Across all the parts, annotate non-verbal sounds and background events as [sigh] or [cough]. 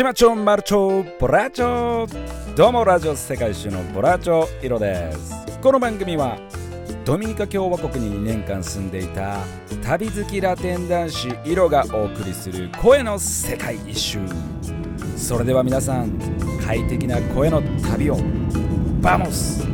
島町マルチョボラチョ。どうもラジオ世界一周のボラチョイロです。この番組はドミニカ共和国に2年間住んでいた旅好きラテン男子イロがお送りする声の世界一周。それでは皆さん快適な声の旅を。 Vamos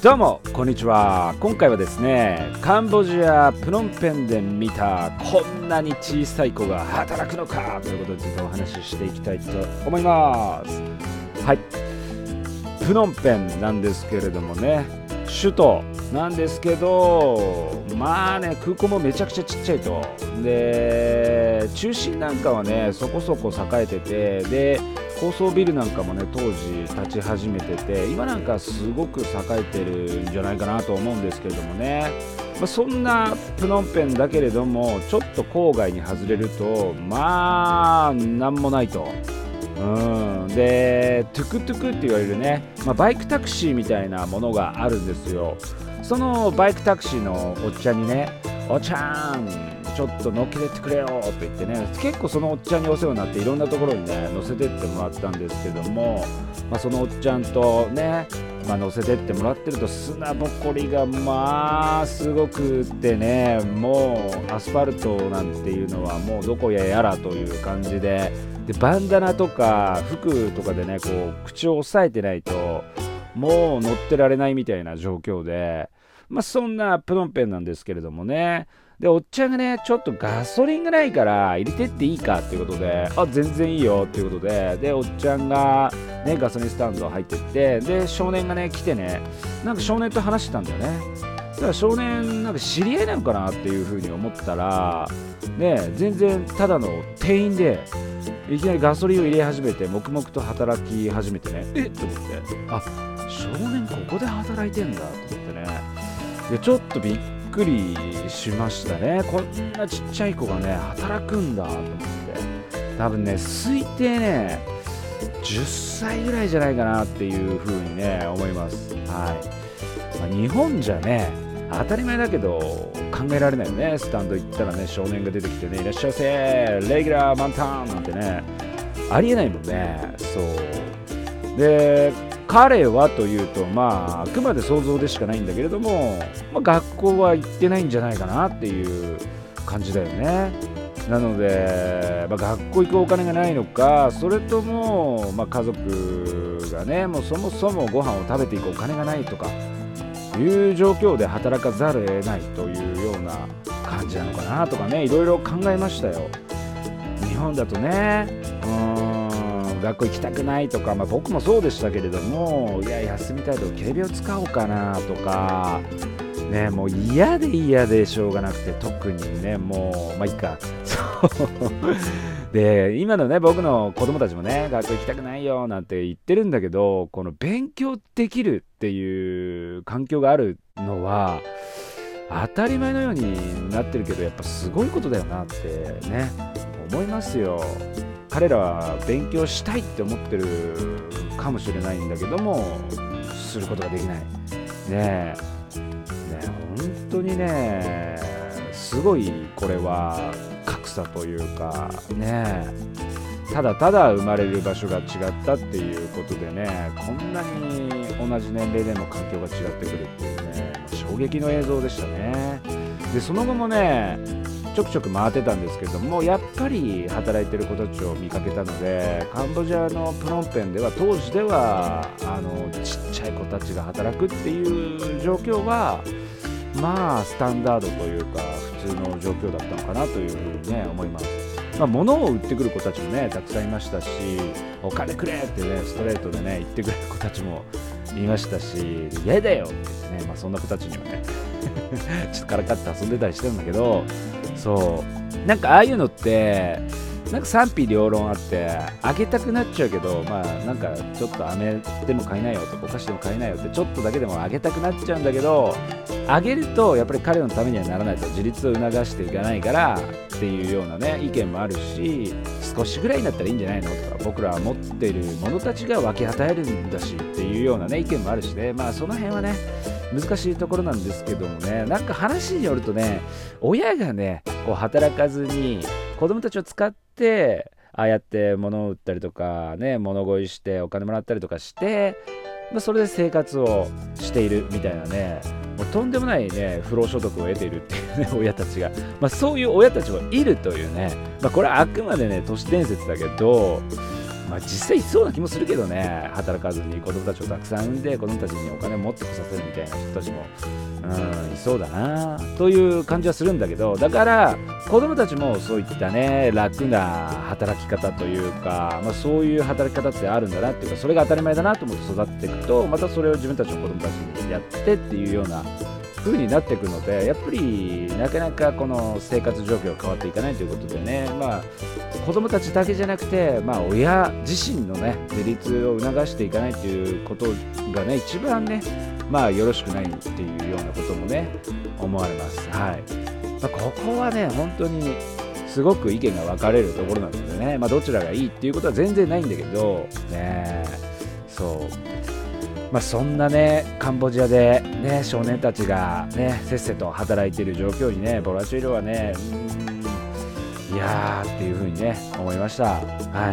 どうもこんにちは。今回はですねカンボジアプノンペンで見たこんなに小さい子が働くのかということでちょっとお話ししていきたいと思います。はい。プノンペンなんですけれどもね首都なんですけどまあね空港もめちゃくちゃちっちゃいとで中心なんかはねそこそこ栄えててで高層ビルなんかもね当時立ち始めてて今なんかすごく栄えてるんじゃないかなと思うんですけれどもね、まあ、そんなプノンペンだけれどもちょっと郊外に外れるとまあなんもないと。うん、でトゥクトゥクって言われるね、まあ、バイクタクシーみたいなものがあるんですよ。そのバイクタクシーのおっちゃんにねおっちゃんちょっと乗っけてってくれよと言ってね結構そのおっちゃんにお世話になっていろんなところにね乗せてってもらったんですけども、まあ、そのおっちゃんとね、まあ、乗せてってもらってると砂ぼこりがまあすごくってねもうアスファルトなんていうのはもうどこややらという感じででバンダナとか服とかでねこう口を押さえてないともう乗ってられないみたいな状況で、まあ、そんなプノンペンなんですけれどもねで、おっちゃんがね、ちょっとガソリンがないから入れてっていいかっていうことで、あ、全然いいよっていうことで、で、おっちゃんがね、ガソリンスタンド入ってって、で、少年がね、来てね、なんか少年と話してたんだよね。だから少年、なんか知り合いなのかなっていうふうに思ったら、ね、全然ただの店員で、いきなりガソリンを入れ始めて、黙々と働き始めてね、えっと思って、あ、少年ここで働いてんだと思ってね、でちょっとびっくりしましたね。こんなちっちゃい子がね働くんだと思って。多分ね推定ね10歳ぐらいじゃないかなっていう風にね思います。はい、まあ、日本じゃね当たり前だけど考えられないよね。スタンド行ったらね少年が出てきてねいらっしゃいませ。レギュラー満タンなんてねありえないもんね。そう。で彼はというと、まあ、あくまで想像でしかないんだけれども、まあ、学校は行ってないんじゃないかなっていう感じだよね。なので、まあ、学校行くお金がないのか、それとも、まあ、家族がね、もうそもそもご飯を食べていくお金がないとかいう状況で働かざるを得ないといな感じなのかなとかね、いろいろ考えましたよ。日本だとね、うん学校行きたくないとか、まあ、僕もそうでしたけれどもいや休みたいと警備を使おうかなとかねもう嫌で嫌でしょうがなくて特にねもうまあいいか [laughs] そうで今のね僕の子供たちもね学校行きたくないよなんて言ってるんだけどこの勉強できるっていう環境があるのは当たり前のようになってるけどやっぱすごいことだよなってね思いますよ。彼らは勉強したいって思ってるかもしれないんだけどもすることができない。ねえ。ね本当にねすごいこれは格差というかねただただ生まれる場所が違ったっていうことでねこんなに同じ年齢でも環境が違ってくるっていうね。衝撃の映像でしたねでその後もねちょくちょく回ってたんですけどもやっぱり働いてる子たちを見かけたのでカンボジアのプノンペンでは当時ではあのちっちゃい子たちが働くっていう状況はまあスタンダードというか普通の状況だったのかなというふうにね思います。まあ、物を売ってくる子たちもねたくさんいましたしお金くれってねストレートでね言ってくれる子たちもいましたし嫌だよって言ってね、まあ、そんな子たちにはね [laughs] ちょっとからかって遊んでたりしてるんだけどそうなんかああいうのってなんか賛否両論あってあげたくなっちゃうけどまあなんかちょっと飴でも買いなよとかお菓子でも買いないよってちょっとだけでもあげたくなっちゃうんだけどあげるとやっぱり彼のためにはならないと自立を促していかないからっていうようなね意見もあるし少しぐらいになったらいいんじゃないのとか僕らは持ってる者たちが分け与えるんだしっていうようなね意見もあるしね。まあその辺はね難しいところなんですけどもね。なんか話によるとね親がねこう働かずに子供たちを使ってああやって物を売ったりとかね物乞いしてお金もらったりとかしてまあ、それで生活をしているみたいなねもうとんでもないね不労所得を得ているっていうね [laughs] 親たちが、まあ、そういう親たちもいるというね、まあ、これはあくまでね都市伝説だけどまあ、実際そうな気もするけどね。働かずに子供たちをたくさん産んで子供たちにお金を持ってこさせるみたいな人たちも、うん、いそうだなという感じはするんだけどだから子供たちもそういったね楽な働き方というか、まあ、そういう働き方ってあるんだなっていうかそれが当たり前だなと思って育っていくとまたそれを自分たちの子供たちにやってっていうような風になっていくのでやっぱりなかなかこの生活状況が変わっていかないということでね。まあ子供たちだけじゃなくてまあ親自身のね自立を促していかないということがね一番ねまあよろしくないっていうようなこともね思われます。はい、まあ、ここはね本当にすごく意見が分かれるところなのでね、まあ、どちらがいいっていうことは全然ないんだけどね。そう。まあ、そんなねカンボジアで、ね、少年たちが、ね、せっせと働いている状況にねボラチュイロはねいやーっていう風にね思いました。は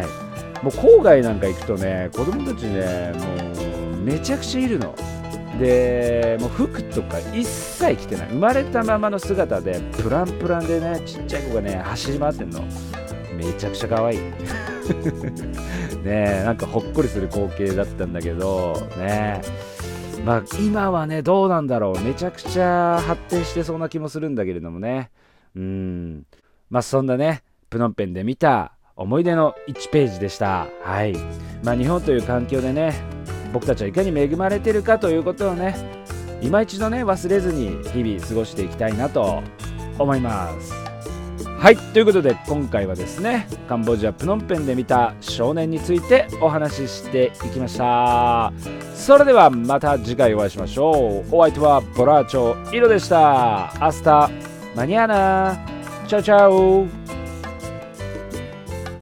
い。もう郊外なんか行くとね子供たちねもうめちゃくちゃいるの。でもう服とか一切着てない。生まれたままの姿でプランプランでねちっちゃい子がね走り回ってんの。めちゃくちゃ可愛い。ねなんかほっこりする光景だったんだけどね。まあ今はねどうなんだろう。めちゃくちゃ発展してそうな気もするんだけれどもね。うん。まあそんなねプノンペンで見た思い出の1ページでした。はい。まあ日本という環境でね僕たちはいかに恵まれてるかということをね今一度ね忘れずに日々過ごしていきたいなと思います。はいということで今回はですねカンボジアプノンペンで見た少年についてお話ししていきました。それではまた次回お会いしましょう。お相手はボラーチョイロでした。 Hasta mañana。Chao chao。